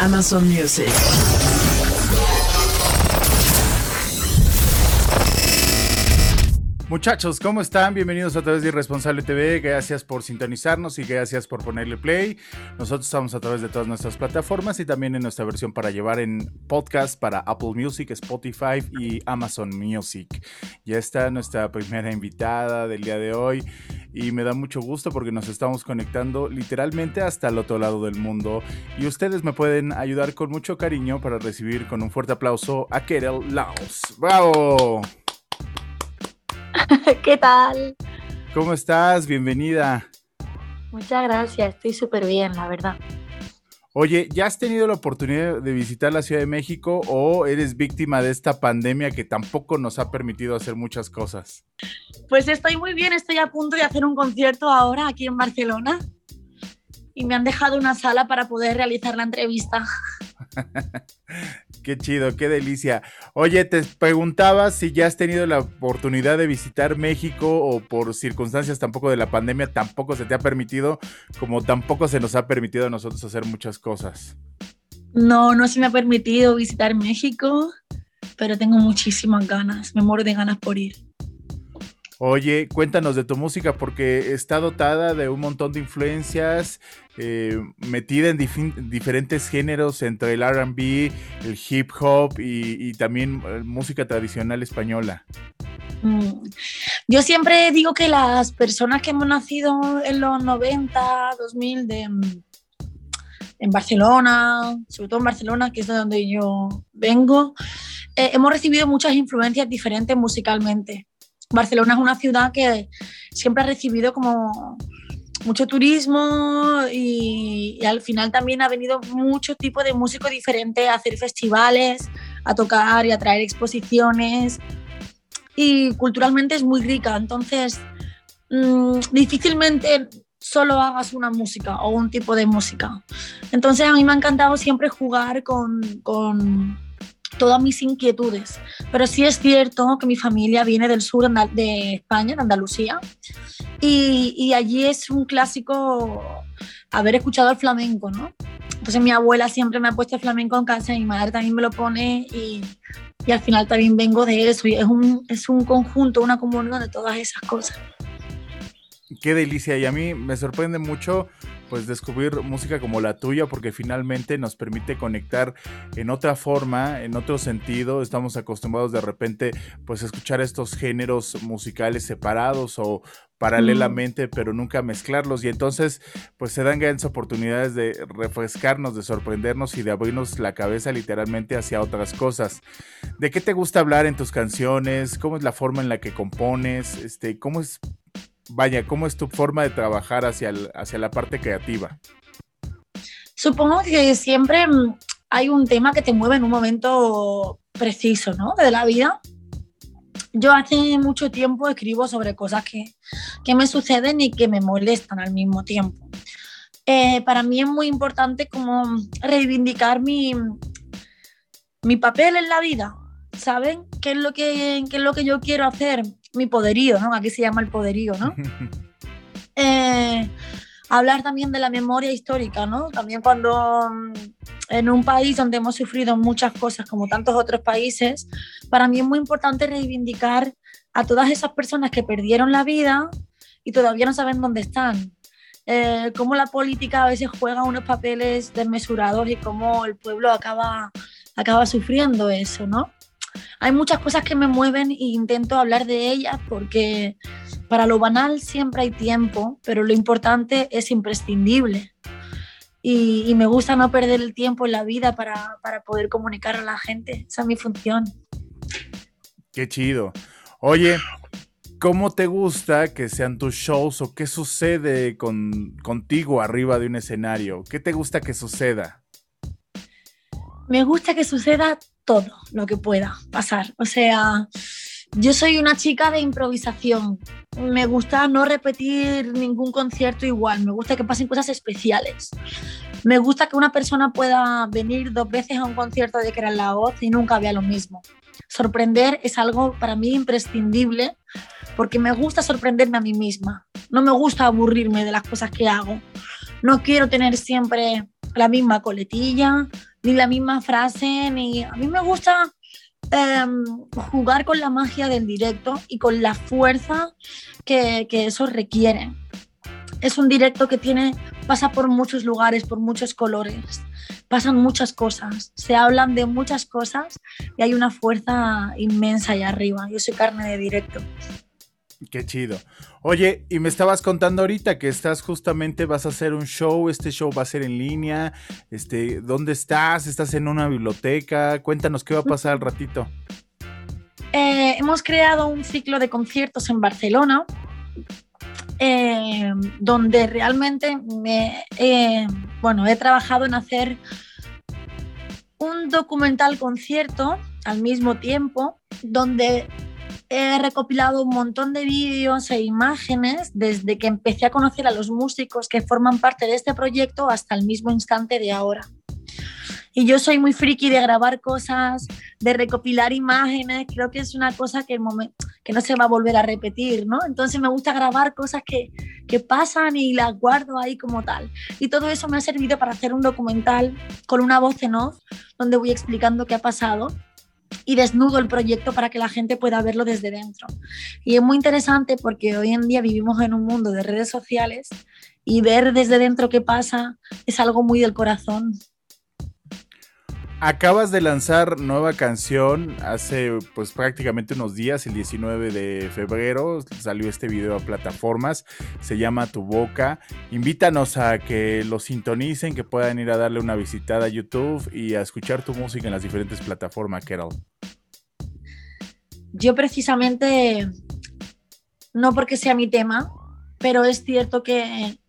Amazon Music. Muchachos, ¿cómo están? Bienvenidos a través de Irresponsable TV. Gracias por sintonizarnos y gracias por ponerle play. Nosotros estamos a través de todas nuestras plataformas y también en nuestra versión para llevar en podcast para Apple Music, Spotify y Amazon Music. Ya está nuestra primera invitada del día de hoy y me da mucho gusto porque nos estamos conectando literalmente hasta el otro lado del mundo y ustedes me pueden ayudar con mucho cariño para recibir con un fuerte aplauso a Kerel Laos. ¡Bravo! ¿Qué tal? ¿Cómo estás? Bienvenida. Muchas gracias, estoy súper bien, la verdad. Oye, ¿ya has tenido la oportunidad de visitar la Ciudad de México o eres víctima de esta pandemia que tampoco nos ha permitido hacer muchas cosas? Pues estoy muy bien, estoy a punto de hacer un concierto ahora aquí en Barcelona y me han dejado una sala para poder realizar la entrevista. Qué chido, qué delicia. Oye, te preguntaba si ya has tenido la oportunidad de visitar México o por circunstancias tampoco de la pandemia tampoco se te ha permitido, como tampoco se nos ha permitido a nosotros hacer muchas cosas. No, no se me ha permitido visitar México, pero tengo muchísimas ganas, me muero de ganas por ir. Oye, cuéntanos de tu música porque está dotada de un montón de influencias, eh, metida en diferentes géneros entre el RB, el hip hop y, y también eh, música tradicional española. Mm. Yo siempre digo que las personas que hemos nacido en los 90, 2000, de, mm, en Barcelona, sobre todo en Barcelona, que es de donde yo vengo, eh, hemos recibido muchas influencias diferentes musicalmente. Barcelona es una ciudad que siempre ha recibido como mucho turismo y, y al final también ha venido mucho tipo de músicos diferentes a hacer festivales, a tocar y a traer exposiciones y culturalmente es muy rica, entonces mm, difícilmente solo hagas una música o un tipo de música. Entonces a mí me ha encantado siempre jugar con, con todas mis inquietudes, pero sí es cierto que mi familia viene del sur de España, de Andalucía, y, allí es un clásico haber escuchado el flamenco, ¿no? Entonces mi abuela siempre me ha puesto el flamenco en casa mi madre también me lo pone y, y al final también vengo de eso y es un, es un conjunto, una comunión de todas esas cosas. Qué delicia y a mí me sorprende mucho pues descubrir música como la tuya porque finalmente nos permite conectar en otra forma, en otro sentido. Estamos acostumbrados de repente pues a escuchar estos géneros musicales separados o paralelamente, pero nunca mezclarlos y entonces pues se dan grandes oportunidades de refrescarnos, de sorprendernos y de abrirnos la cabeza literalmente hacia otras cosas. ¿De qué te gusta hablar en tus canciones? ¿Cómo es la forma en la que compones? Este, ¿cómo es vaya, ¿cómo es tu forma de trabajar hacia, el- hacia la parte creativa? Supongo que siempre mm, hay un tema que te mueve en un momento preciso, ¿no? De la vida. Yo hace mucho tiempo escribo sobre cosas que, que me suceden y que me molestan al mismo tiempo. Eh, para mí es muy importante como reivindicar mi, mi papel en la vida, ¿saben? ¿Qué es, lo que, ¿Qué es lo que yo quiero hacer? Mi poderío, ¿no? Aquí se llama el poderío, ¿no? Eh, hablar también de la memoria histórica, ¿no? También cuando mm, en un país donde hemos sufrido muchas cosas, como tantos otros países, para mí es muy importante reivindicar a todas esas personas que perdieron la vida y todavía no saben dónde están. eh, cómo la política a veces juega unos papeles desmesurados y cómo el pueblo acaba, acaba sufriendo eso, ¿no? Hay muchas cosas que me mueven e intento hablar de ellas porque para lo banal siempre hay tiempo, pero lo importante es imprescindible. Y, me gusta no perder el tiempo en la vida para, para poder comunicar a la gente. Esa es mi función. Qué chido. Oye, ¿cómo te gusta que sean tus shows o qué sucede con, contigo arriba de un escenario? ¿Qué te gusta que suceda? Me gusta que suceda todo lo que pueda pasar. O sea, yo soy una chica de improvisación. Me gusta no repetir ningún concierto igual. Me gusta que pasen cosas especiales. Me gusta que una persona pueda venir dos veces a un concierto de Crear la Voz y nunca vea lo mismo. Sorprender es algo para mí imprescindible porque me gusta sorprenderme a mí misma. No me gusta aburrirme de las cosas que hago. No quiero tener siempre la misma coletilla, ni la misma frase, ni a mí me gusta Em, jugar con la magia del directo y con la fuerza que, que, eso requiere. Es un directo que tiene, pasa por muchos lugares, por muchos colores, pasan muchas cosas, se hablan de muchas cosas y hay una fuerza inmensa ahí arriba. Yo soy carne de directo. Qué chido. Oye, y me estabas contando ahorita que estás justamente, vas a hacer un show, este show va a ser en línea, este, ¿dónde estás? ¿Estás en una biblioteca? Cuéntanos qué va a pasar al ratito. Eh, hemos creado un ciclo de conciertos en Barcelona, eh, donde realmente me, bueno, he trabajado en hacer un documental concierto al mismo tiempo, donde he recopilado un montón de vídeos e imágenes desde que empecé a conocer a los músicos que forman parte de este proyecto hasta el mismo instante de ahora. Y yo soy muy friki de grabar cosas, de recopilar imágenes, creo que es una cosa que, que no se va a volver a repetir, ¿no? Entonces me gusta grabar cosas que, que pasan y las guardo ahí como tal. Y todo eso me ha servido para hacer un documental con una voz en off, donde voy explicando qué ha pasado y desnudo el proyecto para que la gente pueda verlo desde dentro. Y es muy interesante porque hoy en día vivimos en un mundo de redes sociales y ver desde dentro qué pasa es algo muy del corazón. Acabas de lanzar nueva canción hace pues prácticamente unos días, el 19 de febrero salió este video a plataformas, se llama Tu Boca. Invítanos a que lo sintonicen, que puedan ir a darle una visitada a YouTube y a escuchar tu música en las diferentes plataformas, Carol. Yo precisamente, no porque sea mi tema, pero es cierto que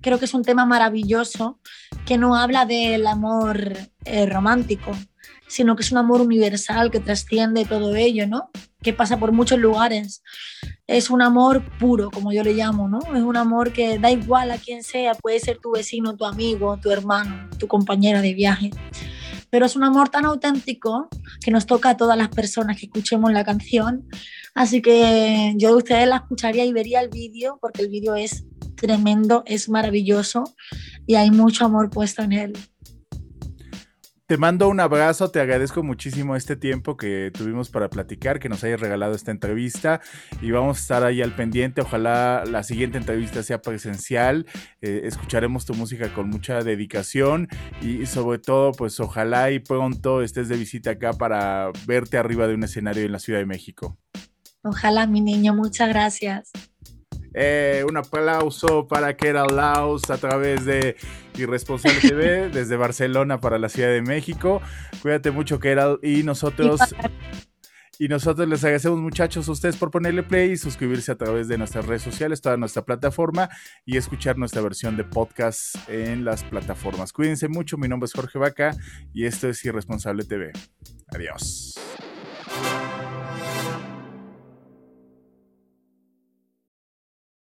creo que es un tema maravilloso que no habla del amor eh, romántico, sino que es un amor universal que trasciende todo ello, ¿no? Que pasa por muchos lugares. Es un amor puro, como yo le llamo, ¿no? Es un amor que da igual a quien sea, puede ser tu vecino, tu amigo, tu hermano, tu compañera de viaje. Pero es un amor tan auténtico que nos toca a todas las personas que escuchemos la canción. Así que yo de ustedes la escucharía y vería el vídeo, porque el vídeo es tremendo, es maravilloso y hay mucho amor puesto en él. Te mando un abrazo, te agradezco muchísimo este tiempo que tuvimos para platicar, que nos hayas regalado esta entrevista y vamos a estar ahí al pendiente. Ojalá la siguiente entrevista sea presencial, eh, escucharemos tu música con mucha dedicación y sobre todo pues ojalá y pronto estés de visita acá para verte arriba de un escenario en la Ciudad de México. Ojalá mi niño, muchas gracias. Eh, un aplauso para Keral Laus a través de Irresponsable TV, desde Barcelona para la Ciudad de México. Cuídate mucho, Keral. Y nosotros. Y nosotros les agradecemos muchachos a ustedes por ponerle play y suscribirse a través de nuestras redes sociales, toda nuestra plataforma y escuchar nuestra versión de podcast en las plataformas. Cuídense mucho, mi nombre es Jorge Vaca y esto es Irresponsable TV. Adiós.